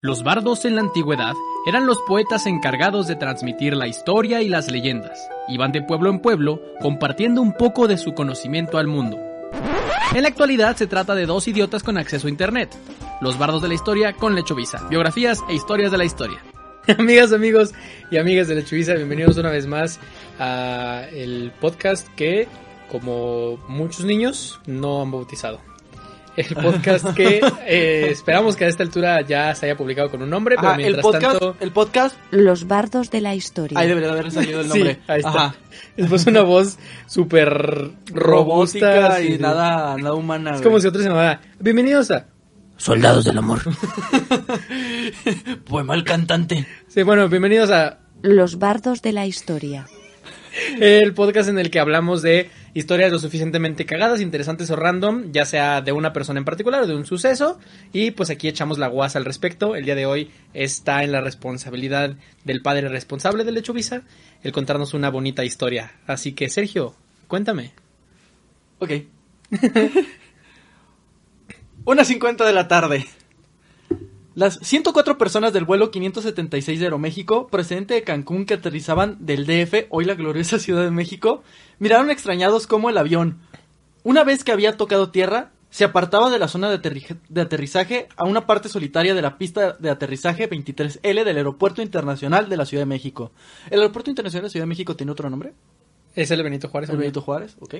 Los bardos en la antigüedad eran los poetas encargados de transmitir la historia y las leyendas. Iban de pueblo en pueblo compartiendo un poco de su conocimiento al mundo. En la actualidad se trata de dos idiotas con acceso a internet. Los bardos de la historia con Lechovisa, biografías e historias de la historia. Amigas, amigos y amigas de Lechovisa, bienvenidos una vez más a el podcast que, como muchos niños, no han bautizado el podcast que eh, esperamos que a esta altura ya se haya publicado con un nombre, pero Ajá, mientras el podcast, tanto... el podcast, Los bardos de la historia. ahí debería de haber salido el nombre. Sí, ahí está. Ajá. Después una voz súper robusta. Robótica y de- nada, nada humana. Es güey. como si otro se llamara... Bienvenidos a... Soldados del amor. Pues mal cantante. Sí, bueno, bienvenidos a Los bardos de la historia. El podcast en el que hablamos de historias lo suficientemente cagadas, interesantes o random, ya sea de una persona en particular o de un suceso. Y pues aquí echamos la guasa al respecto. El día de hoy está en la responsabilidad del padre responsable del hecho el contarnos una bonita historia. Así que, Sergio, cuéntame. Ok. Una 50 de la tarde. Las 104 personas del vuelo 576 de Aeroméxico, procedente de Cancún, que aterrizaban del DF, hoy la gloriosa Ciudad de México, miraron extrañados cómo el avión, una vez que había tocado tierra, se apartaba de la zona de, aterri- de aterrizaje a una parte solitaria de la pista de aterrizaje 23L del Aeropuerto Internacional de la Ciudad de México. ¿El Aeropuerto Internacional de la Ciudad de México tiene otro nombre? Es el Benito Juárez. El. Benito Juárez, ok.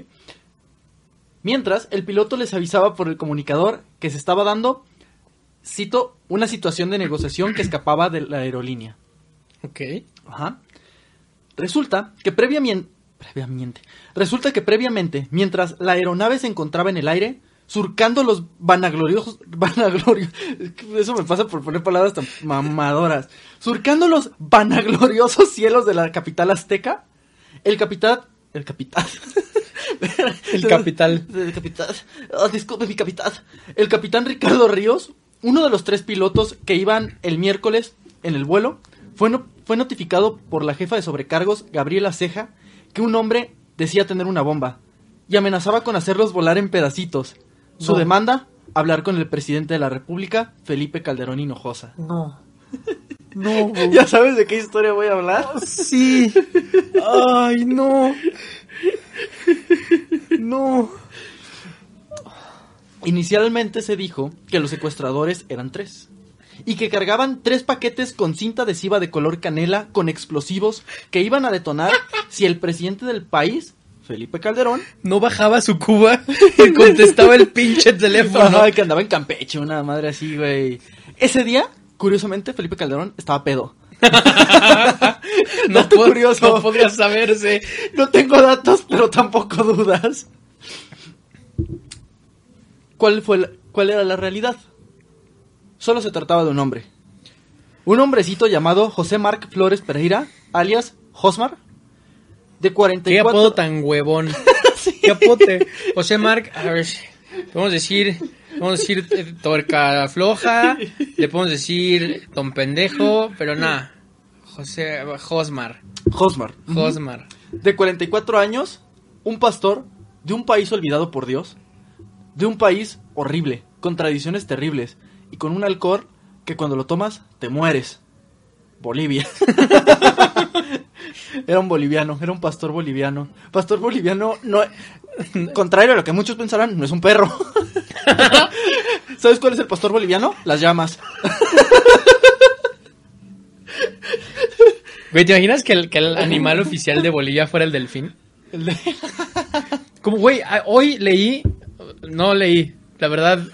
Mientras, el piloto les avisaba por el comunicador que se estaba dando, cito, una situación de negociación que escapaba de la aerolínea. Ok. Ajá. Resulta que previamente, previamente, resulta que previamente, mientras la aeronave se encontraba en el aire, surcando los vanagloriosos, vanagloriosos, eso me pasa por poner palabras tan mamadoras, surcando los vanagloriosos cielos de la capital azteca, el capitán, el capitán, El capital. el capitán, ah, disculpe mi capitán, el capitán Ricardo Ríos, uno de los tres pilotos que iban el miércoles en el vuelo, fue, no- fue notificado por la jefa de sobrecargos, Gabriela Ceja, que un hombre decía tener una bomba y amenazaba con hacerlos volar en pedacitos. Su No. demanda, hablar con el presidente de la República, Felipe Calderón Hinojosa. No. No. ¿Ya sabes de qué historia voy a hablar? Sí. Ay, no. No. Inicialmente se dijo que los secuestradores eran tres. Y que cargaban tres paquetes con cinta adhesiva de color canela con explosivos que iban a detonar si el presidente del país, Felipe Calderón, No bajaba su cuba y contestaba el pinche teléfono. Que andaba en Campeche, una madre así, güey. Ese día, curiosamente, Felipe Calderón estaba pedo. No, curioso. no podría saberse. No tengo datos, pero tampoco dudas. ¿Cuál fue la- cuál era la realidad? Solo se trataba de un hombre. Un hombrecito llamado José Marc Flores Pereira, alias Josmar, de Qué 44 apodo tan huevón. Qué apote. José Marc, a ver, podemos decir, podemos decir eh, torca floja, le podemos decir ton pendejo, pero nada. José, Josmar, Josmar. Josmar. de 44 años, un pastor de un país olvidado por Dios, de un país horrible, con tradiciones terribles y con un alcohol que cuando lo tomas te mueres. Bolivia. era un boliviano, era un pastor boliviano. Pastor boliviano no contrario a lo que muchos pensarán, no es un perro. ¿Sabes cuál es el pastor boliviano? Las llamas. Güey, ¿te imaginas que el, que el animal oficial de Bolivia fuera el delfín? El de- Como, güey, hoy leí, no leí, la verdad.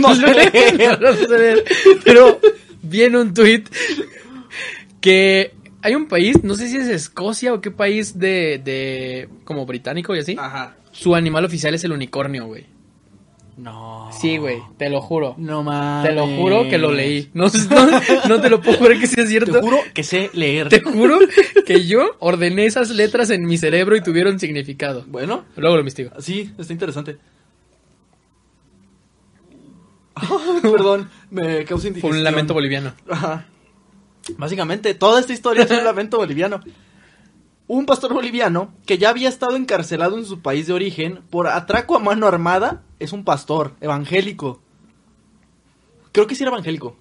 No sé. No sé Pero vi en un tweet que hay un país, no sé si es Escocia o qué país de, de como británico y así. Ajá. Su animal oficial es el unicornio, güey. No. Sí, güey, te lo juro. No mames. Te lo juro que lo leí. No, no, no te lo puedo jurar que sea cierto. Te juro que sé leer. Te juro que yo ordené esas letras en mi cerebro y tuvieron significado. Bueno, Luego lo investigo. sí, está interesante. Perdón, me causa Fue indigestión. un lamento boliviano. Ajá. Básicamente, toda esta historia es un lamento boliviano. Un pastor boliviano que ya había estado encarcelado en su país de origen por atraco a mano armada es un pastor evangélico. Creo que sí era evangélico.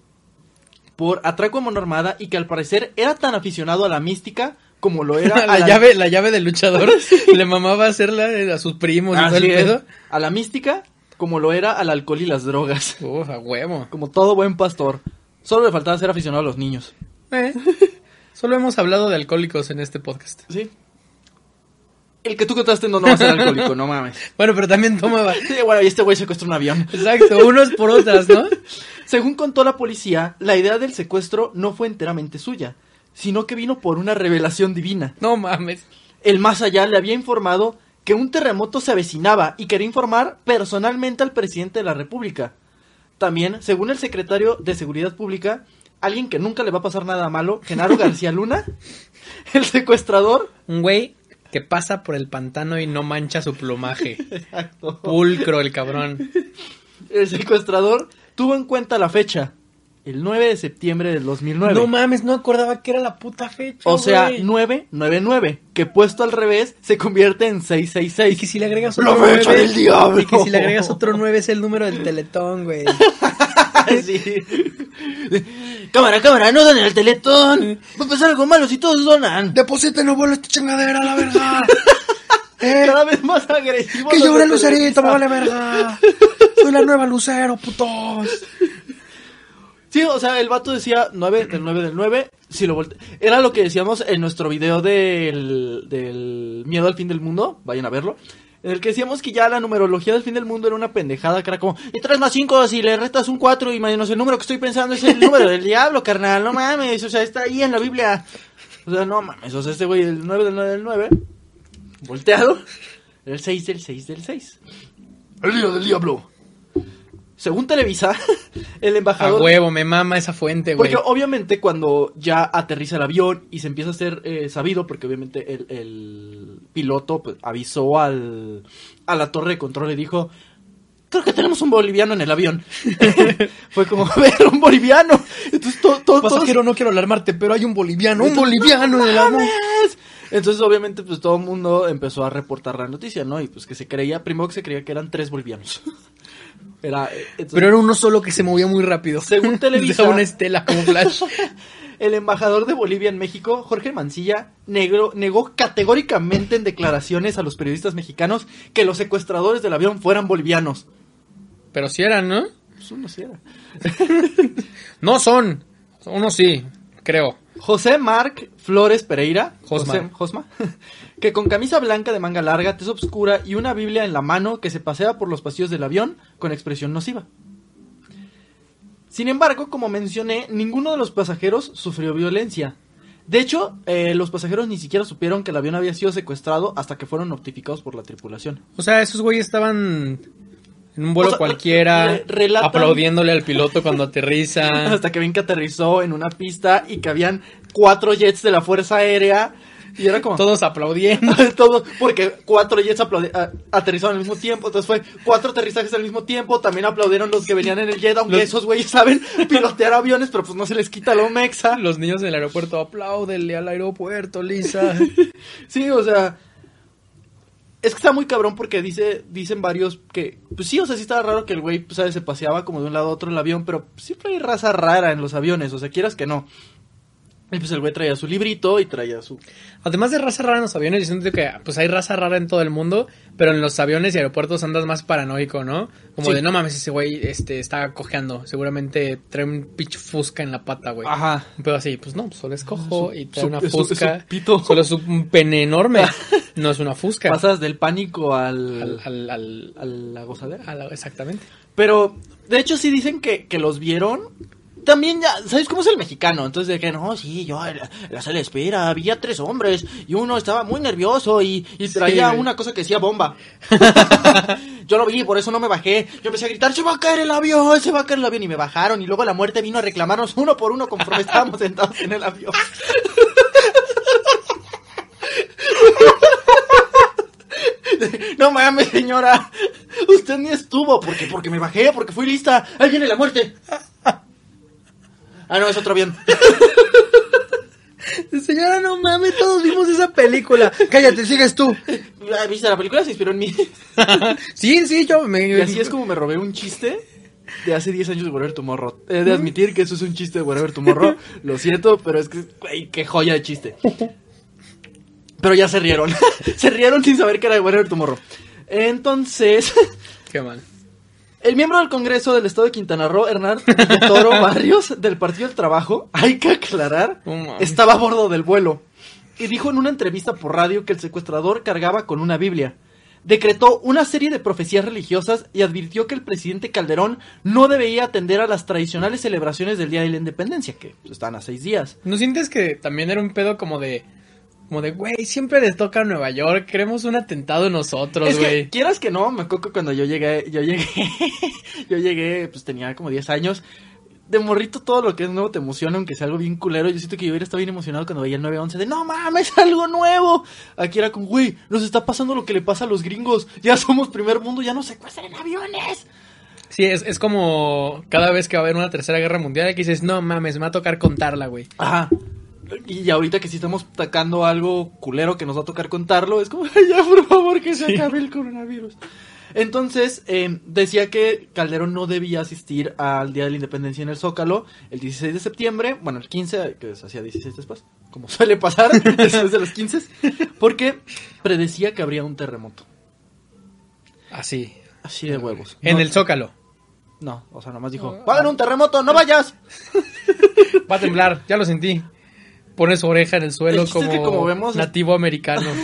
por atraco a mano armada y que al parecer era tan aficionado a la mística como lo era a la, llave, la llave del luchador le mamaba hacerla a sus primos y todo el Así es, pedo. a la mística como lo era al alcohol y las drogas. Uf, a huevo. Como todo buen pastor. Solo le faltaba ser aficionado a los niños. Eh, Solo hemos hablado de alcohólicos en este podcast. Sí. El que tú contaste no, no va a ser alcohólico, no mames. Bueno, pero también tomaba. Sí, bueno, y este güey secuestró un avión. Exacto, unos por otras, ¿no? Según contó la policía, la idea del secuestro no fue enteramente suya, sino que vino por una revelación divina. No mames. El más allá le había informado que un terremoto se avecinaba y quería informar personalmente al presidente de la República. También, según el secretario de Seguridad Pública, alguien que nunca le va a pasar nada malo, Genaro García Luna, el secuestrador. Un güey que pasa por el pantano y no mancha su plumaje. Exacto. Pulcro el cabrón. El secuestrador tuvo en cuenta la fecha, el 9 de septiembre del 2009. No mames, no acordaba que era la puta fecha. o sea, güey. 999, que puesto al revés se convierte en 666. Y que si le agregas La otro fecha 9, del diablo. Y que si le agregas otro 9 es el número del teletón, güey. Sí. cámara, cámara, no donen el teletón. Va a pasar algo malo si todos donan. Depositen vuelo esta chingadera, la verdad. Cada vez más agresivo. Que los llore Lucerito, me vale verga. Soy la nueva Lucero, putos. Sí, o sea, el vato decía 9 del 9 del 9. Si lo volte- Era lo que decíamos en nuestro video del, del miedo al fin del mundo. Vayan a verlo. En el que decíamos que ya la numerología del fin del mundo era una pendejada, que era como, y 3 más 5, si le restas un 4 y menos el número que estoy pensando es el número del diablo, carnal, no mames, o sea, está ahí en la Biblia. O sea, no mames, o sea, este güey, el 9 del 9 del 9, volteado, el 6 del 6 del 6. El día del diablo. Según Televisa, el A embajador... huevo, me mama esa fuente, güey. Porque obviamente cuando ya aterriza el avión y se empieza a ser eh, sabido, porque obviamente el, el piloto pues, avisó al, a la torre de control y dijo, creo que tenemos un boliviano en el avión. Fue como, a ver, un boliviano. Entonces to- to- todos... No quiero alarmarte, pero hay un boliviano, un boliviano en el. ¡Mames! Entonces obviamente pues todo el mundo empezó a reportar la noticia, ¿no? Y pues que se creía, primero que se creía que eran tres bolivianos. Era, eh, entonces- Pero era uno solo que se movía muy rápido. Según Televisa- una estela como flash. El embajador de Bolivia en México, Jorge Mancilla, negó, negó categóricamente en declaraciones a los periodistas mexicanos que los secuestradores del avión fueran bolivianos. Pero sí eran, ¿no? Pues uno sí era. No son. Uno sí, creo. José Marc Flores Pereira, Josma. José- Josma, que con camisa blanca de manga larga, tez oscura y una Biblia en la mano que se pasea por los pasillos del avión con expresión nociva. Sin embargo, como mencioné, ninguno de los pasajeros sufrió violencia. De hecho, eh, los pasajeros ni siquiera supieron que el avión había sido secuestrado hasta que fueron notificados por la tripulación. O sea, esos güeyes estaban en un vuelo O sea, cualquiera, relatan- aplaudiéndole al piloto cuando aterriza. Hasta que ven que aterrizó en una pista y que habían cuatro jets de la Fuerza Aérea. Y era como... Todos aplaudiendo. Todo, porque cuatro jets aterrizaron al mismo tiempo, entonces fue cuatro aterrizajes al mismo tiempo, también aplaudieron los que venían en el jet, aunque Los- esos güeyes saben pilotear aviones, pero pues no se les quita lo mexa. Los niños del aeropuerto, apláudele al aeropuerto, Lisa. Sí, o sea, es que está muy cabrón porque dice, dicen varios que, pues sí, o sea, sí estaba raro que el güey, pues, ¿sabes? se paseaba como de un lado a otro en el avión, pero siempre hay raza rara en los aviones, o sea, quieras que no. Y pues el güey traía su librito y traía su... Además de raza rara en los aviones, yo siento que pues hay raza rara en todo el mundo, pero en los aviones y aeropuertos andas más paranoico, ¿no? Como Sí. de no mames, ese güey este, está cojeando, seguramente trae un pinche fusca en la pata, güey. Aja. Pero así, pues no, solo es cojo y trae su- una su- es fusca. su pito. Solo es un pene enorme, no es una fusca. Pasas del pánico al, al, al, al, a la gozadera. a la- exactamente. Pero, de hecho, sí dicen que, que los vieron. También ya, ¿sabes cómo es el mexicano? Entonces, de que no, sí, yo la, la sala de espera había tres hombres y uno estaba muy nervioso y, y traía una cosa que decía bomba. yo lo vi, por eso no me bajé. Yo empecé a gritar, se va a caer el avión, se va a caer el avión. Y me bajaron y luego la muerte vino a reclamarnos uno por uno conforme estábamos sentados en el avión. No mames, señora. Usted ni estuvo. ¿Por qué? Porque me bajé, porque fui lista. Ahí viene la muerte. Ah, no, es otro avión. Señora, no mames, todos vimos esa película. Cállate, sigues tú. Ah, ¿Viste la película? Se inspiró en mí. sí, sí, yo me... Y así es como me robé un chiste de hace 10 años de Whatever Tomorrow. He de admitir que eso es un chiste de Whatever Tomorrow. Lo siento, pero es que, güey, qué joya de chiste. Pero ya se rieron. se rieron sin saber que era de Whatever Tomorrow. Entonces, Qué mal. El miembro del Congreso del Estado de Quintana Roo, Hernán Toro Barrios, del Partido del Trabajo, hay que aclarar, estaba a bordo del vuelo. Y dijo en una entrevista por radio que el secuestrador cargaba con una Biblia. Decretó una serie de profecías religiosas y advirtió que el presidente Calderón no debía atender a las tradicionales celebraciones del Día de la Independencia, que pues, están a seis días. ¿No sientes que también era un pedo como de... Como de, güey, siempre les toca a Nueva York, queremos un atentado nosotros, Es que, güey. quieras que no, me acuerdo que cuando yo llegué, yo llegué, yo llegué, pues tenía como 10 años. De morrito todo lo que es nuevo te emociona, aunque sea algo bien culero. Yo siento que yo hubiera estado bien emocionado cuando veía el 911 de, no mames, algo nuevo. Aquí era como, güey, nos está pasando lo que le pasa a los gringos. Ya somos primer mundo, ya nos secuestran aviones. Sí, es, es como cada vez que va a haber una tercera guerra mundial que dices, no mames, me va a tocar contarla, güey. Ajá. Y ahorita que sí estamos atacando algo culero que nos va a tocar contarlo, es como, "Ay, ya por favor que se acabe el coronavirus. Entonces, eh, decía que Calderón no debía asistir al Día de la Independencia en el Zócalo el 16 de septiembre, bueno, el 15, que se hacía 16 después, como suele pasar después de los 15, porque predecía que habría un terremoto. Así. Así de huevos. En No- el Zócalo. No, o sea, nomás dijo, va a haber un terremoto, no vayas. Va a temblar, ya lo sentí. Pone su oreja en el suelo El chiste es como, que como vemos- nativo americano.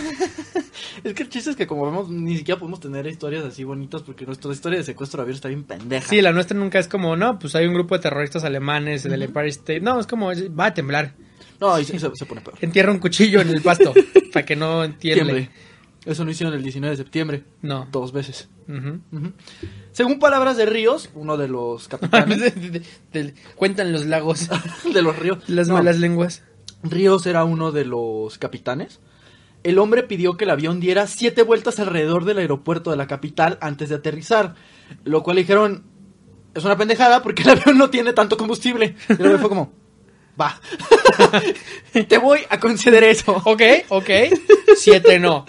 Es que el chiste es que como vemos, ni siquiera podemos tener historias así bonitas porque nuestra historia de secuestro de avión está bien pendeja. Sí, la nuestra nunca es como, no, pues hay un grupo de terroristas alemanes del Empire State. No, es como, va a temblar. No, y se, se- pone peor. Entierra un cuchillo en el pasto para que no entienda. Eso no hicieron el 19 de septiembre. No. Dos veces. Según palabras de Ríos, uno de los capitanes De- de- de- cuentan los lagos, de los Ríos. las No, malas lenguas. Ríos era uno de los capitanes. El hombre pidió que el avión diera siete vueltas alrededor del aeropuerto de la capital antes de aterrizar. Lo cual le dijeron, es una pendejada porque el avión no tiene tanto combustible. Y el hombre fue como, va. Te voy a conceder eso. Ok, ok. Siete no.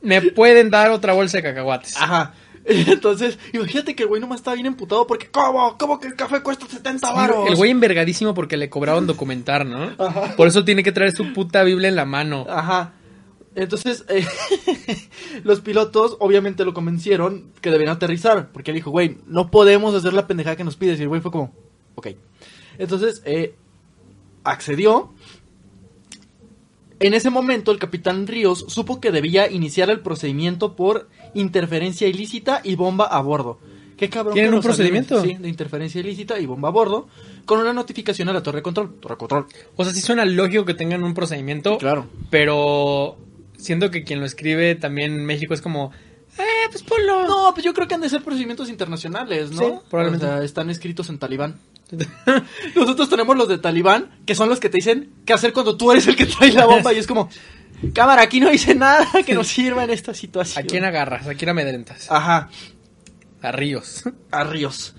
Me pueden dar otra bolsa de cacahuates. Ajá. Entonces, imagínate que el güey nomás estaba bien emputado porque, ¿cómo? ¿Cómo que el café cuesta 70 varos? El güey envergadísimo porque le cobraron documentar, ¿no? Ajá. Por eso tiene que traer su puta Biblia en la mano. Ajá. Entonces, eh, los pilotos obviamente lo convencieron que debían aterrizar. Porque él dijo, güey, no podemos hacer la pendejada que nos pides. Y el güey fue como, ok. Entonces, eh, accedió. En ese momento, el capitán Ríos supo que debía iniciar el procedimiento por interferencia ilícita y bomba a bordo. ¿Qué cabrón? ¿Tienen que un procedimiento? Sí, de interferencia ilícita y bomba a bordo. Con una notificación a la torre de control. Torre de control. O sea, sí suena lógico que tengan un procedimiento. Claro. Pero siento que quien lo escribe también en México es como, eh, pues ponlo. No, pues yo creo que han de ser procedimientos internacionales, ¿no? Sí, probablemente. O sea, están escritos en talibán. Nosotros tenemos los de talibán, que son los que te dicen qué hacer cuando tú eres el que trae la bomba y es como, cámara, aquí no dice nada que nos sirva en esta ¿A situación. quién agarras? ¿A quién amedrentas? Ajá, A Ríos. a Ríos.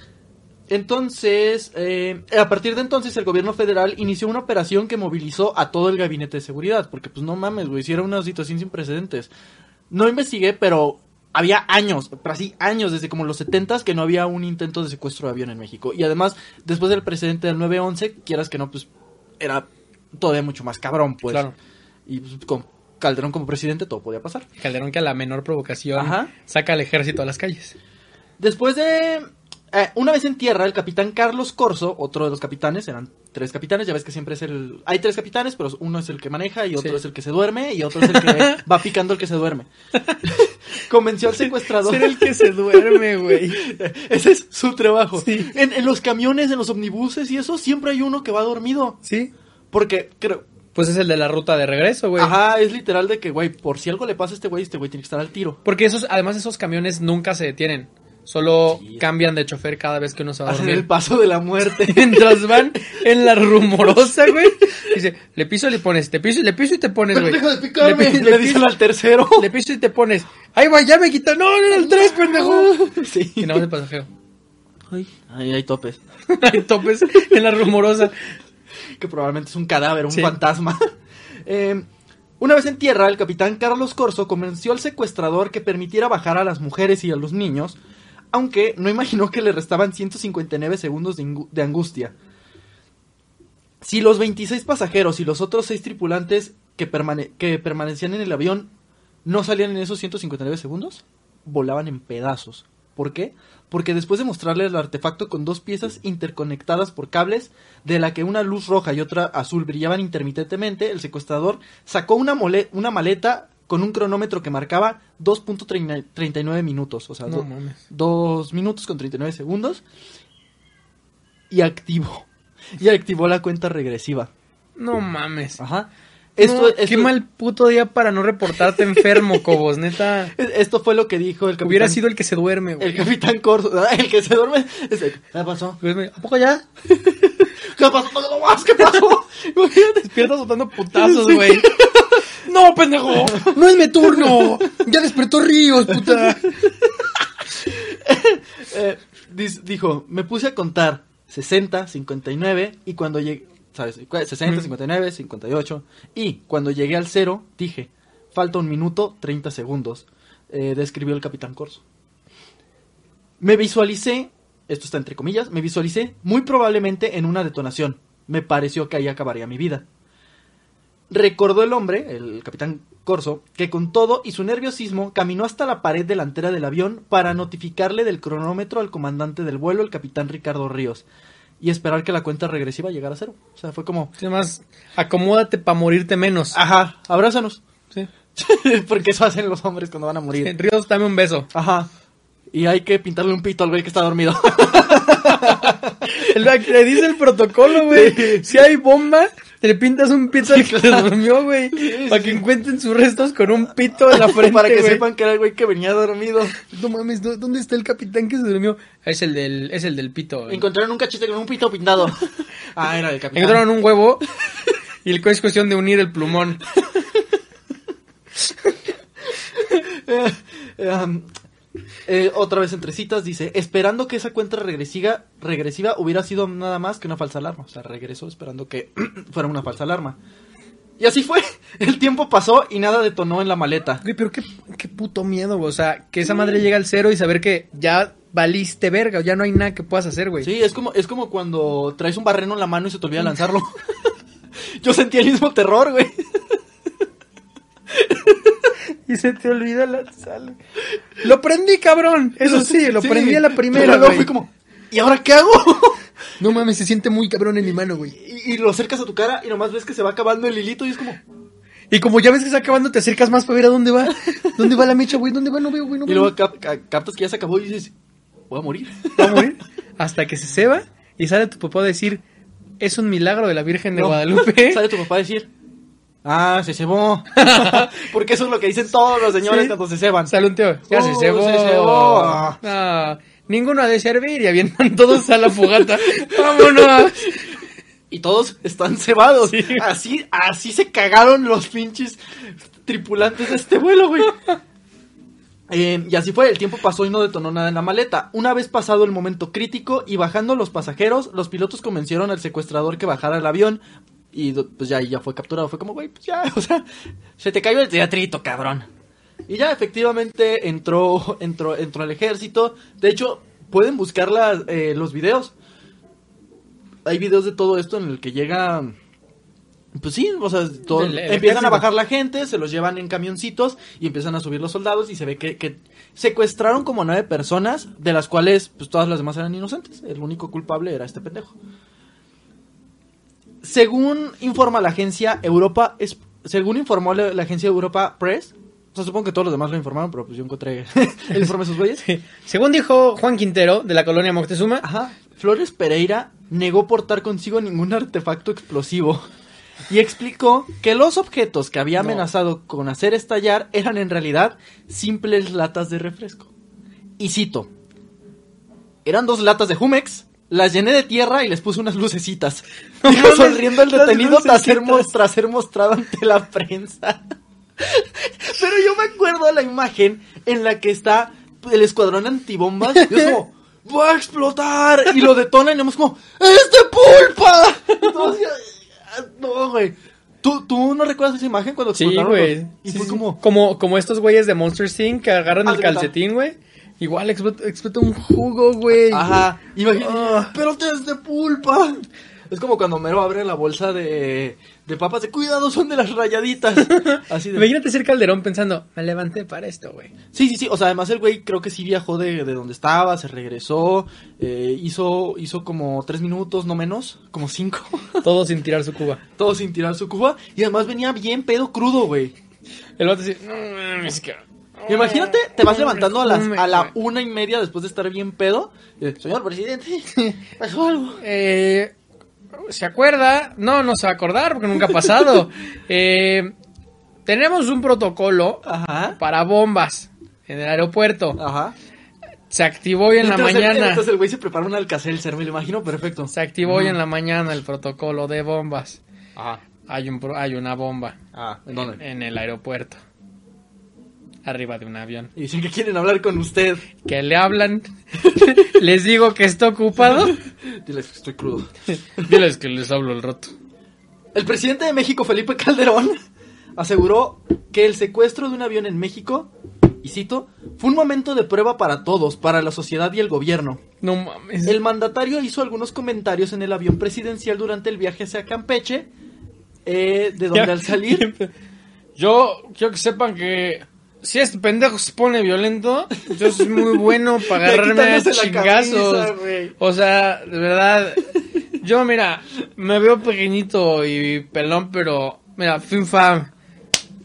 Entonces, eh, a partir de entonces el gobierno federal inició una operación que movilizó a todo el gabinete de seguridad, porque pues no mames, güey, si era una situación sin precedentes. No investigué, pero había años, pero así años, desde como los 70 que no había un intento de secuestro de avión en México. Y además, después del precedente del 9-11, quieras que no, pues era todavía mucho más cabrón, pues. Claro. Y pues, con Calderón como presidente todo podía pasar. Calderón que a la menor provocación Ajá. saca al ejército a las calles. Después de... eh, una vez en tierra, el capitán Carlos Corso, otro de los capitanes, eran tres capitanes, ya ves que siempre es el... Hay tres capitanes, pero uno es el que maneja y otro Sí. es el que se duerme y otro es el que va picando el que se duerme. Convenció al secuestrador. Ser el que se duerme, güey. Ese es su trabajo. Sí. En, en los camiones, en los omnibuses y eso, siempre hay uno que va dormido. Sí. Porque creo... Pues es el de la ruta de regreso, güey. Ajá, es literal de que, güey, por si algo le pasa a este güey, este güey tiene que estar al tiro. Porque esos, además esos camiones nunca se detienen. Solo Sí. cambian de chofer cada vez que uno se va a Hacen dormir. el paso de la muerte. Mientras van en la rumorosa, güey. Dice, le piso y le pones, te piso y le piso y te pones, güey. deja de picarme, pi- le, dicen piso- al tercero. Le piso y te pones. Ahí va, ya me quitó. No, era el 3, pendejo. sí. Y nada más el pasajero. Ay, ahí hay topes. Hay topes en la rumorosa. que probablemente es un cadáver, un Sí. fantasma. Eh, una vez en tierra, el capitán Carlos Corso convenció al secuestrador que permitiera bajar a las mujeres y a los niños aunque no imaginó que le restaban 159 segundos de, angustia. Si los 26 pasajeros y los otros 6 tripulantes que, permane- que permanecían en el avión no salían en esos 159 segundos, volaban en pedazos. ¿Por qué? Porque después de mostrarle el artefacto con dos piezas interconectadas por cables, de la que una luz roja y otra azul brillaban intermitentemente, el secuestrador sacó una, mole- una maleta con un cronómetro que marcaba 2.39 minutos, o sea, No do- mames. dos minutos con 39 segundos, y activó, y activó la cuenta regresiva. No mames. Ajá. Esto, No, esto- Qué mal puto día para no reportarte enfermo, Cobos, neta. esto fue lo que dijo el capitán. Hubiera sido el que se duerme, güey. el capitán Corso, el que se duerme. ¿Qué pasó? Pues, ¿A poco ya? ¿Qué pasó? No, más, ¿qué pasó? Despierta soltando putazos, güey. ¡No, pendejo! ¡No es mi turno! ¡Ya despertó Ríos, puta! Eh, dijo, me puse a contar 60, 59 y cuando llegué, ¿sabes? Cu- 60, 59, 58 y cuando llegué al cero dije, falta un minuto 30 segundos, eh, describió el capitán Corso. Me visualicé, esto está entre comillas, me visualicé muy probablemente en una detonación. Me pareció que ahí acabaría mi vida. Recordó el hombre, el capitán Corso, que con todo y su nerviosismo caminó hasta la pared delantera del avión para notificarle del cronómetro al comandante del vuelo, el capitán Ricardo Ríos, y esperar que la cuenta regresiva llegara a cero. O sea, fue como, Además, acomódate para morirte menos. ajá, abrázanos. Sí. Porque eso hacen los hombres cuando van a morir. Ríos, dame un beso. Ajá. Y hay que pintarle un pito al güey que está dormido. El- Le dice el protocolo, güey. Si hay bomba, le pintas un pito al que se durmió, güey. Para que encuentren sus restos con un pito en la frente, para que sepan que era el güey que venía dormido. No mames, ¿dó- ¿dónde está el capitán que se durmió? Es el del, es el del pito. güey. Encontraron un cachete con un pito pintado. ah, era el capitán. Encontraron un huevo y el es cuestión de unir el plumón. Eh, eh, um, eh, otra vez entre citas dice, esperando que esa cuenta regresiva, regresiva hubiera sido nada más que una falsa alarma. O sea, regresó esperando que fuera una falsa alarma. Y así fue. El tiempo pasó y nada detonó en la maleta. Güey, pero qué, qué puto miedo, güey. O sea, que esa madre llega al cero y saber que ya valiste verga, ya no hay nada que puedas hacer, güey. Sí, es como, es como cuando traes un barreno en la mano y se te olvida lanzarlo. Yo sentí el mismo terror, güey. Y se te olvida lanzarlo. Lo prendí, cabrón. Eso sí, lo Sí, prendí a la pero primera, luego güey. fui como, ¿y ahora qué hago? No mames, se siente muy cabrón en mi mano, güey. y, y lo acercas a tu cara y nomás ves que se va acabando el hilito y es como... Y como ya ves que está acabando, te acercas más para ver a dónde va. ¿Dónde va la mecha, güey? ¿Dónde va? No veo, güey, no Y veo. luego cap- ca- captas que ya se acabó y dices, voy a morir. Va a morir. Hasta que se ceba y sale tu papá a decir, es un milagro de la Virgen de No. Guadalupe. Sale tu papá a decir, ah, se cebó. Porque eso es lo que dicen todos los señores Sí. cuando se ceban. Sale un tío, ya se Uh, cebó. se cebó. Ah, ninguno ha de servir y avientan todos a la fogata. ¡Vámonos! Y todos están cebados. Sí. Así, así se cagaron los pinches tripulantes de este vuelo, güey. Eh, y así fue, el tiempo pasó y no detonó nada en la maleta. Una vez pasado el momento crítico y bajando los pasajeros, los pilotos convencieron al secuestrador que bajara el avión. Y pues ya, ya fue capturado. Fue como, güey, pues ya, o sea, se te cayó el teatrito, cabrón. Y ya efectivamente entró, entró, entró al ejército. De hecho, pueden buscar las, eh, los videos. Hay videos de todo esto en el que llega. Pues sí, o sea, todo- el empiezan a bajar la gente, se los llevan en camioncitos y empiezan a subir los soldados y se ve que, que secuestraron como nueve personas, de las cuales pues todas las demás eran inocentes. El único culpable era este pendejo. Según informa la agencia Europa, es, según informó la, la agencia Europa Press, o sea, supongo que todos los demás lo informaron, pero pues yo encontré el informe de sus güeyes. Según dijo Juan Quintero, de la colonia Moctezuma, Ajá. Flores Pereira negó portar consigo ningún artefacto explosivo y explicó que los objetos que había No. amenazado con hacer estallar eran en realidad simples latas de refresco. Y cito, eran dos latas de Jumex, las llené de tierra y les puse unas lucecitas. Dijo sonriendo el detenido tras ser, tras mostrado ante la prensa. Pero yo me acuerdo de la imagen en la que está el escuadrón antibombas y es como, ¡va a explotar! Y lo detonan y es como, ¡es de pulpa! Entonces, ah, no, güey. ¿Tú, ¿Tú no recuerdas esa imagen cuando Sí, explotaron? güey. los- Y Sí, fue sí. como, como, como estos güeyes de Monster Inc. que agarran el calcetín, güey. Igual explotó un jugo, güey. Ajá, imagínate, Ah. pero te es de pulpa. Es como cuando Mero abre la bolsa de, de papas de cuidado, son de las rayaditas. Así de... Imagínate ser Calderón pensando, me levanté para esto, güey. Sí, sí, sí. O sea, además el güey creo que sí viajó de, de donde estaba, se regresó, eh, hizo, hizo como tres minutos, no menos, como cinco. Todo sin tirar su cuba. Todo sin tirar su cuba. Y además venía bien pedo crudo, güey. El vato así, no mames, que... Imagínate, te vas levantando a, las, a la una y media después de estar bien pedo. Señor presidente, pasó algo. Eh, ¿Se acuerda? No, no se va a acordar porque nunca ha pasado. Eh, tenemos un protocolo Ajá. para bombas en el aeropuerto. Ajá. Se activó hoy en la el- mañana. Entonces el güey se prepara un alcacelser, me lo imagino perfecto. Se activó hoy en la mañana el protocolo de bombas. Ajá. Hay, un, hay una bomba Ah, ¿en dónde? en el aeropuerto. Arriba de un avión. Y dicen que quieren hablar con usted. Que le hablan. les digo que está ocupado. Diles que estoy crudo. Diles que les hablo el rato. El presidente de México, Felipe Calderón, aseguró que el secuestro de un avión en México, y cito, fue un momento de prueba para todos, para la sociedad y el gobierno. No mames. El mandatario hizo algunos comentarios en el avión presidencial durante el viaje hacia Campeche, eh, de donde al salir... Yo quiero que sepan que si este pendejo se pone violento, yo soy muy bueno para agarrarme a camisa, chingazos. güey. O sea, de verdad. Yo, mira, me veo pequeñito y pelón, pero mira, fin fam.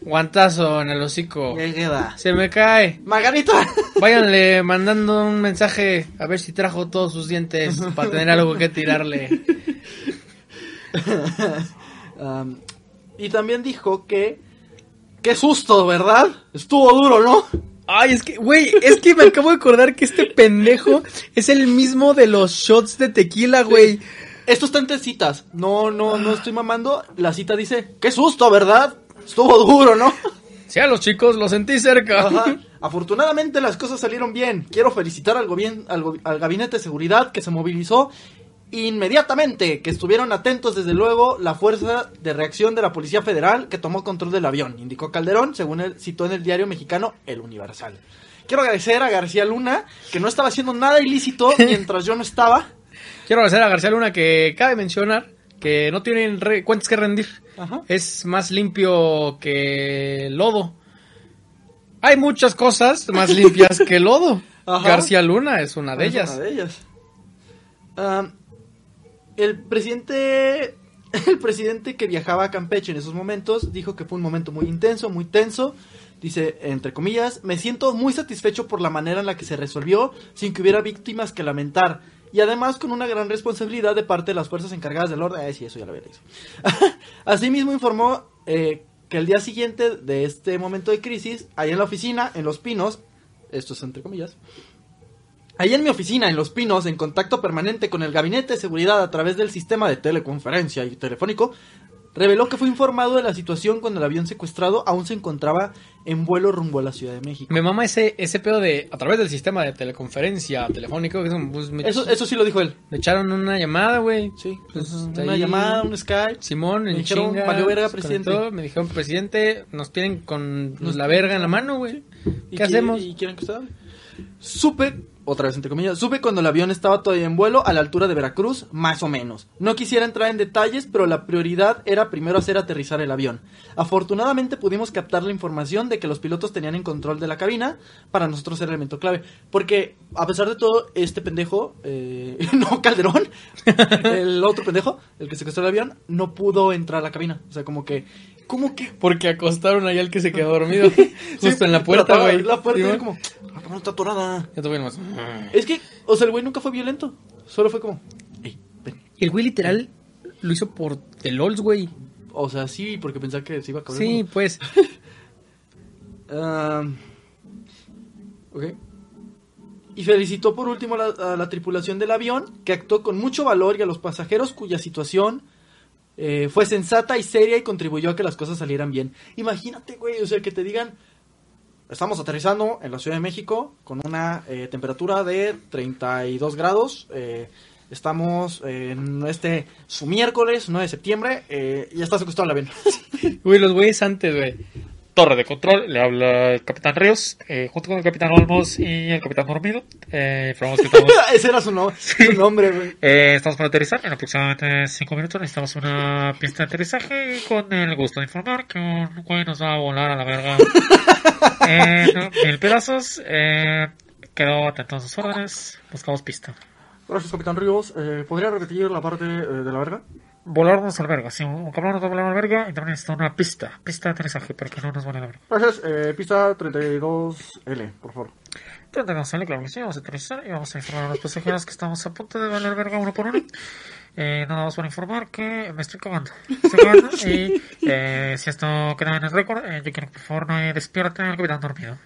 Guantazo en el hocico. ¿Qué queda? Se me cae. Margarita. Váyanle mandando un mensaje a ver si trajo todos sus dientes para tener algo que tirarle. Um, y también dijo que... Qué susto, ¿verdad? Estuvo duro, ¿no? Ay, es que, güey, es que me acabo de acordar que este pendejo es el mismo de los shots de tequila, güey. Esto está entre citas. No, no, no estoy mamando. La cita dice, qué susto, ¿verdad? Estuvo duro, ¿no? Sí, a los chicos, lo sentí cerca. Ajá. Afortunadamente las cosas salieron bien. Quiero felicitar al, al, al gabinete de seguridad que se movilizó inmediatamente, que estuvieron atentos desde luego la fuerza de reacción de la Policía Federal que tomó control del avión, indicó Calderón, según él citó en el diario mexicano El Universal. Quiero agradecer a García Luna, que no estaba haciendo nada ilícito mientras yo no estaba. Quiero agradecer a García Luna que cabe mencionar que no tienen cuentas que rendir. Ajá. Es más limpio que lodo. Hay muchas cosas más limpias que lodo. Ajá. García Luna es una de Es ellas. una de ellas. Ah, el presidente. El presidente que viajaba a Campeche en esos momentos dijo que fue un momento muy intenso, muy tenso. Dice, entre comillas, me siento muy satisfecho por la manera en la que se resolvió sin que hubiera víctimas que lamentar. Y además con una gran responsabilidad de parte de las fuerzas encargadas del orden. Ay, sí, eso ya lo había. Asimismo informó eh, que el día siguiente de este momento de crisis, ahí en la oficina, en Los Pinos, esto es entre comillas, Ahí en mi oficina, en Los Pinos, en contacto permanente con el Gabinete de Seguridad a través del sistema de teleconferencia y telefónico, reveló que fue informado de la situación cuando el avión secuestrado aún se encontraba en vuelo rumbo a la Ciudad de México. Me mama ese, ese pedo de, a través del sistema de teleconferencia telefónico, que es un, pues, me, Eso, eso sí lo dijo él. me echaron una llamada, güey. Sí, Pues, una ahí- llamada, un Skype. Simón, Me en dijeron, chinga, valió verga, se presidente. conectó, me dijeron, presidente, nos tienen con Nos- la verga en la mano, güey. ¿Y ¿Qué hacemos? ¿Y quieren que usted hable? Supe, otra vez entre comillas, supe cuando el avión estaba todavía en vuelo a la altura de Veracruz, más o menos. No quisiera entrar en detalles, pero la prioridad era primero hacer aterrizar el avión. Afortunadamente pudimos captar la información de que los pilotos tenían en control de la cabina, para nosotros era elemento clave. Porque, a pesar de todo, este pendejo, eh, no Calderón, el otro pendejo, el que secuestró el avión, no pudo entrar a la cabina. O sea, como que, ¿cómo que? Porque acostaron ahí al que se quedó dormido. Justo Sí, en la puerta, güey. La puerta Sí, era como, la cámara está atorada. Ya tuve más. Es que, o sea, el güey nunca fue violento. Solo fue como, "Ey, ven". El güey literal lo hizo por The LOLs, güey. O sea, sí, porque pensaba que se iba a acabar. Sí, pues. Ah, ok. Y felicitó por último a la, a la tripulación del avión, que actuó con mucho valor, y a los pasajeros cuya situación eh, fue sensata y seria y contribuyó a que las cosas salieran bien. Imagínate, güey, o sea, que te digan, estamos aterrizando en la Ciudad de México con una eh, temperatura de 32 grados. eh, estamos en este su miércoles 9 de septiembre. eh, y ya está secuestrado el avión. Güey, los güeyes antes, güey. Torre de control, le habla el capitán Ríos, eh, junto con el capitán Olmos y el capitán Dormido. Eh, informamos que estamos, Ese era su, no- su nombre, güey. eh, estamos para aterrizar en aproximadamente 5 minutos. Necesitamos una pista de aterrizaje y con el gusto de informar que un güey nos va a volar a la verga en mil pedazos. Eh, quedó atento a sus órdenes. Buscamos pista. Gracias, Capitán Ríos. Eh, ¿Podría repetir la parte eh, de la verga? Volarnos al verga. Si un cabrón nos va a volar al verga, y también necesita una pista. Pista de aterrizaje para que no nos vaya a la verga. Gracias. Eh, pista 32L, por favor. Tratamos de claro que sí, vamos a aterrizar y vamos a informar a los pasajeros que estamos a punto de valer verga uno por uno. Eh, nada más para informar que me estoy cagando. Estoy cagando y eh, si esto queda en el récord, eh, yo quiero que por favor no despierte al capitán dormido.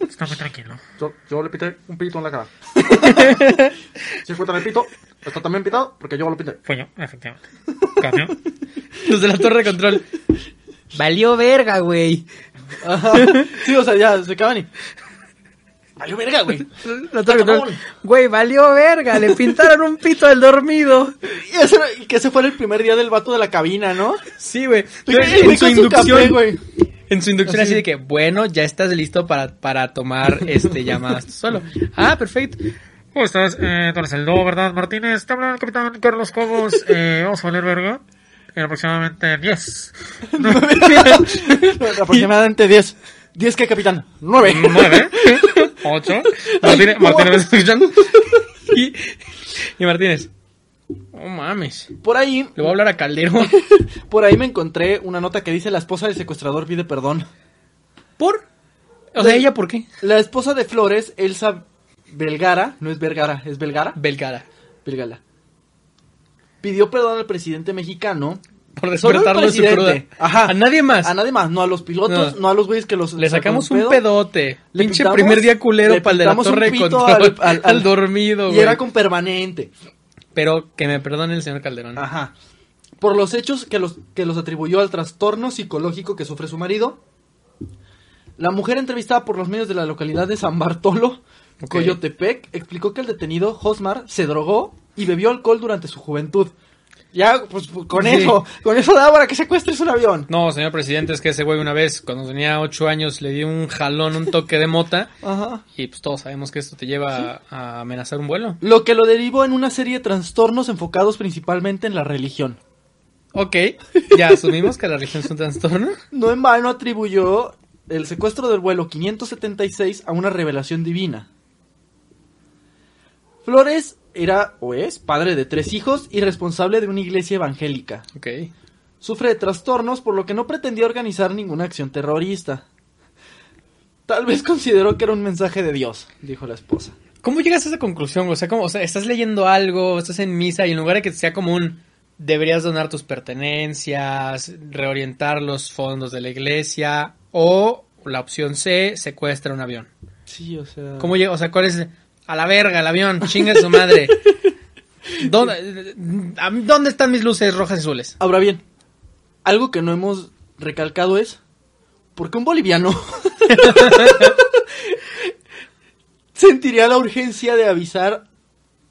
Está muy tranquilo. Yo, yo le pité un pito en la cara. si encuentran el pito, está también pitado porque yo lo pité. Fue yo, efectivamente. Cambio. Los de la torre de control. Valió verga, güey. Ajá. Sí, o sea, ya se acaban y. Valió verga, güey. La torre de control. Güey, valió verga. Le pintaron un pito al dormido. Y, ese que ese fue el primer día del vato de la cabina, ¿no? Sí, güey. En su inducción, café, güey. En su inducción así Así. de que, bueno, ya estás listo para, para tomar este llamadas tú solo. Ah, perfecto. ¿Cómo estás? Eh, tú eres el Do, ¿verdad, Martínez? Te habla el capitán Carlos Cobos. Eh, vamos a valer verga. En aproximadamente 10. Aproximadamente 10. ¿10 qué, capitán? 9. 9. 8. Martínez, Martínez, ¿me estás escuchando? Y, y Martínez. Oh mames. Por ahí, Le voy a hablar a Calderón. por ahí me encontré una nota que dice la esposa del secuestrador pide perdón. ¿Por? O sea, ¿ella por qué? La esposa de Flores, Elsa Belgara, no es Vergara, es Belgara, Belgara. Belgala, pidió perdón al presidente mexicano. Por despertarlo de su cruda. Ajá. A nadie más. A nadie más, no a los pilotos, No. no, a los güeyes que los Le sacamos un pedo. pedote. Le Pinche pintamos- primer día culero le para el de la torre control. al- al- al- dormido, Y güey. era con permanente. Pero que me perdone el señor Calderón. Ajá. Por los hechos que los, que los atribuyó al trastorno psicológico que sufre su marido. La mujer entrevistada por los medios de la localidad de San Bartolo, Coyotepec, explicó que el detenido Josmar se drogó y bebió alcohol durante su juventud. Ya, pues pues, con Sí. eso, con eso da para que secuestres un avión. No, señor presidente, es que ese güey una vez, cuando tenía ocho años, le dio un jalón, un toque de mota. Ajá. Y pues todos sabemos que esto te lleva a, a amenazar un vuelo. Lo que lo derivó en una serie de trastornos enfocados principalmente en la religión. Ok, ya asumimos que la religión es un trastorno. No en vano atribuyó el secuestro del vuelo 576 a una revelación divina. Flores era o es padre de tres hijos y responsable de una iglesia evangélica. Ok. Sufre de trastornos por lo que no pretendía organizar ninguna acción terrorista. Tal vez consideró que era un mensaje de Dios, dijo la esposa. ¿Cómo llegas a esa conclusión? O sea, como, o sea, estás leyendo algo, estás en misa y en lugar de que sea como un deberías donar tus pertenencias, reorientar los fondos de la iglesia o la opción C, secuestra un avión. Sí, o sea... ¿Cómo llega? O sea, ¿cuál es? A la verga, el avión, chinga su madre. ¿Dónde, ¿Dónde están mis luces rojas y azules? Ahora bien, algo que no hemos recalcado es... ¿Por qué un boliviano sentiría la urgencia de avisar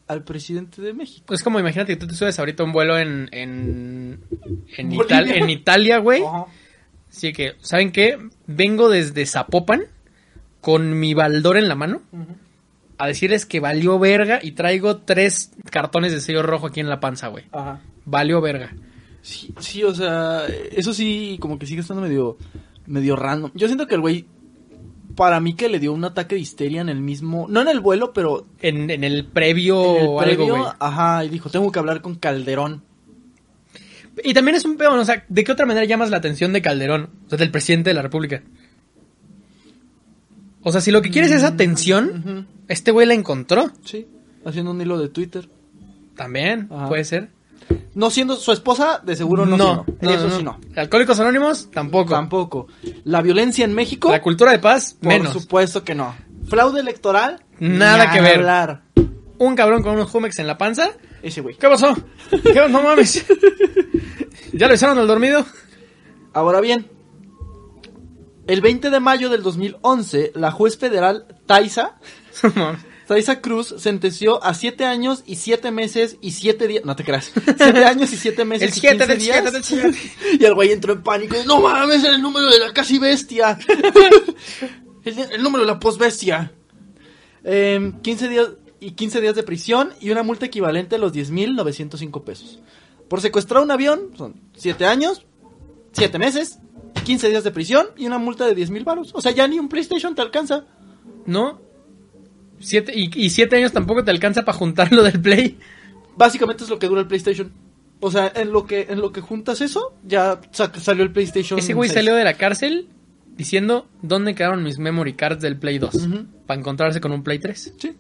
al presidente de México? Es como, imagínate que tú te subes ahorita a un vuelo en, en, en, Bolivia. Ital- en Italia, güey. Así que, ¿saben qué? Vengo desde Zapopan con mi baldor en la mano a decirles que valió verga y traigo tres cartones de sello rojo aquí en la panza, güey. Ajá. Valió verga. Sí, sí, o sea, eso sí, como que sigue estando medio, medio random. Yo siento que el güey, para mí que le dio un ataque de histeria en el mismo, no en el vuelo, pero En, en el previo en el o previo, algo, güey. ajá, y dijo, tengo que hablar con Calderón. Y también es un peón, o sea, ¿de qué otra manera llamas la atención de Calderón? O sea, del presidente de la República. O sea, si lo que quieres es atención, Ujú. Este güey la encontró. Sí, haciendo un hilo de Twitter. También, Ajá. puede ser. No siendo su esposa, de seguro no. no, no, Eso no. sí no. Alcohólicos Anónimos, tampoco. Tampoco. La violencia en México, La cultura de paz, por menos. supuesto que no. Fraude electoral, Nada que ver. hablar. Un cabrón con unos Jumex en la panza. Ese güey. ¿Qué pasó? ¿Qué no mames? ¿Ya lo hicieron al dormido? Ahora bien, el 20 de mayo del 2011, la juez federal Taisa Taisa Cruz sentenció a 7 años y 7 meses y 7 días. No te creas. 7 años y 7 meses. El y 7 15 del días. 7 del 7. Y el güey entró en pánico. No mames, el número de la casi bestia. el, el número de la posbestia. Eh, 15 días y 15 días de prisión y una multa equivalente a los 10.905 pesos. Por secuestrar un avión son 7 años, 7 meses, 15 días de prisión y una multa de 10.000 baros. O sea, ya ni un PlayStation te alcanza. ¿No? Siete, y, y siete años tampoco te alcanza para juntar lo del Play. Básicamente es lo que dura el PlayStation. O sea, en lo que en lo que juntas eso, ya sa- salió el PlayStation. Ese güey 6. salió de la cárcel diciendo dónde quedaron mis memory cards del Play 2 Ujú. para encontrarse con un Play 3. Sí.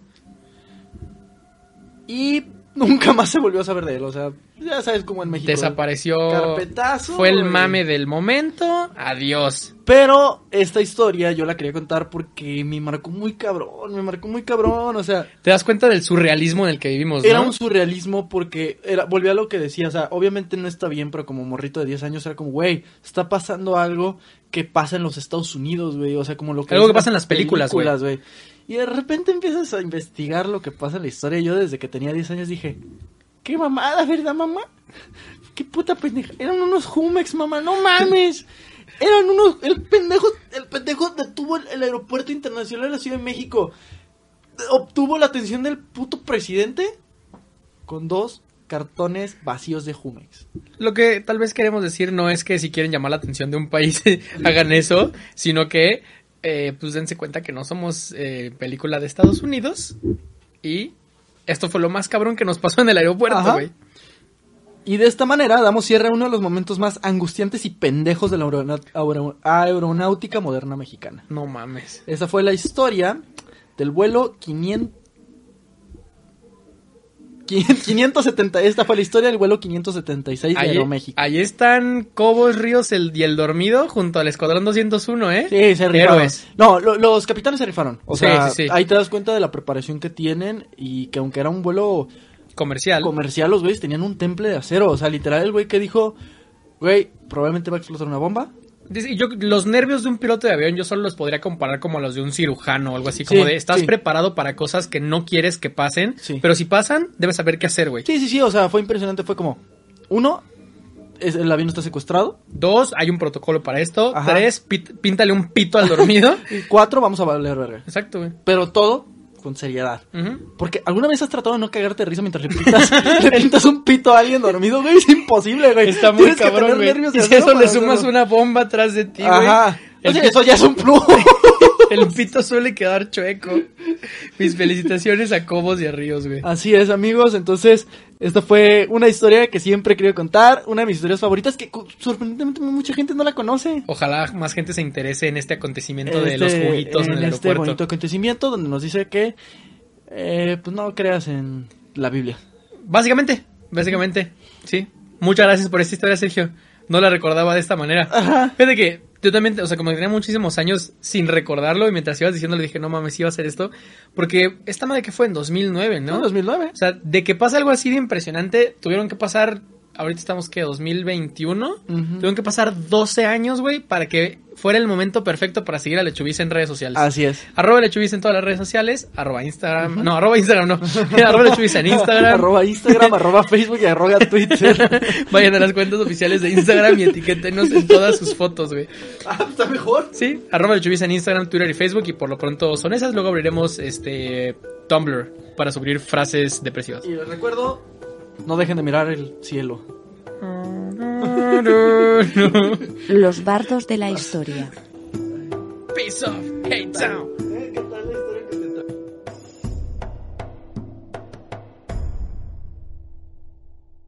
Y nunca más se volvió a saber de él. O sea, ya sabes cómo en México. Desapareció. Carpetazo, Fue el mame del momento. Adiós. Pero esta historia yo la quería contar porque me marcó muy cabrón. Me marcó muy cabrón. O sea, Te das cuenta del surrealismo en el que vivimos, ¿no? era un surrealismo porque era, volví a lo que decía. O sea, obviamente no está bien, pero como morrito de 10 años era como, güey, está pasando algo que pasa en los Estados Unidos, güey. O sea, como lo que. Algo que pasa en las películas, güey. Y de repente empiezas a investigar lo que pasa en la historia. Yo desde que tenía 10 años dije, qué mamada, ¿verdad, mamá? Qué puta pendeja. Eran unos Jumex, mamá, no mames. Eran unos. El pendejo, el pendejo detuvo el, el aeropuerto internacional de la Ciudad de México. Obtuvo la atención del puto presidente con dos cartones vacíos de Jumex. Lo que tal vez queremos decir no es que si quieren llamar la atención de un país hagan eso, sino que eh, pues dense cuenta que no somos eh, película de Estados Unidos y esto fue lo más cabrón que nos pasó en el aeropuerto, güey. Y de esta manera damos cierre a uno de los momentos más angustiantes y pendejos de la aeronáutica moderna mexicana. No mames. Esa fue la historia del vuelo 500... 570, esta fue la historia del vuelo 576 de Ahí, Aeroméxico. ahí están Cobos, Ríos el, y el Dormido junto al Escuadrón 201, ¿eh? Sí, se rifaron. Héroes. No, lo- los capitanes se rifaron. O Sí, sea, sí, sí. ahí te das cuenta de la preparación que tienen y que aunque era un vuelo Comercial. comercial, los güeyes tenían un temple de acero. O sea, literal, el güey que dijo, güey, probablemente va a explotar una bomba. Dice, Yo, los nervios de un piloto de avión yo solo los podría comparar como a los de un cirujano o algo así, como Sí, de estás sí. preparado para cosas que no quieres que pasen, Sí. pero si pasan, debes saber qué hacer, güey. Sí, sí, sí, o sea, fue impresionante. Fue como, uno, es, el avión está secuestrado. Dos, hay un protocolo para esto. Ajá. Tres, píntale un pito al dormido. Y cuatro, vamos a valer verga. Exacto, güey. Pero todo con seriedad. Ujú. Porque alguna vez has tratado de no cagarte de risa mientras le pintas, le pintas un pito a alguien dormido, güey. Es imposible, güey. Está muy Tienes cabrón, güey. Y si eso le sumas hacerlo. una bomba atrás de ti, güey. Ajá. El, O sea, pi- eso ya es un plus. el pito suele quedar chueco. Mis felicitaciones a Cobos y a Ríos, güey. Así es, amigos. Entonces, esta fue una historia que siempre he querido contar. Una de mis historias favoritas que sorprendentemente mucha gente no la conoce. Ojalá más gente se interese en este acontecimiento de Este- los juguitos en, el este aeropuerto. bonito acontecimiento donde nos dice que, eh, pues no creas en la Biblia. Básicamente, básicamente, sí. Muchas gracias por esta historia, Sergio. No la recordaba de esta manera. Ajá. Fíjate que yo también, o sea, como tenía muchísimos años sin recordarlo y mientras ibas diciendo le dije, no mames, iba a hacer esto. Porque esta madre que fue en 2009, ¿no? ¿No? 2009. O sea, de que pasa algo así de impresionante, tuvieron que pasar, ahorita estamos que 2021, Ujú. tuvieron que pasar 12 años, güey, para que fuera el momento perfecto para seguir a Lechubiz en redes sociales. Así es. Arroba Lechubiz en todas las redes sociales, arroba Instagram, no, arroba Instagram no, arroba Lechubiz en Instagram. arroba Instagram, arroba Facebook y arroba Twitter. Vayan a las cuentas oficiales de Instagram y etiquétenos en todas sus fotos, güey. ah, está mejor. Sí, arroba Lechubiz en Instagram, Twitter y Facebook y por lo pronto son esas. Luego abriremos este Tumblr para subir frases depresivas. Y les recuerdo, no dejen de mirar el cielo. Los bardos de la historia. Peace off, hate town.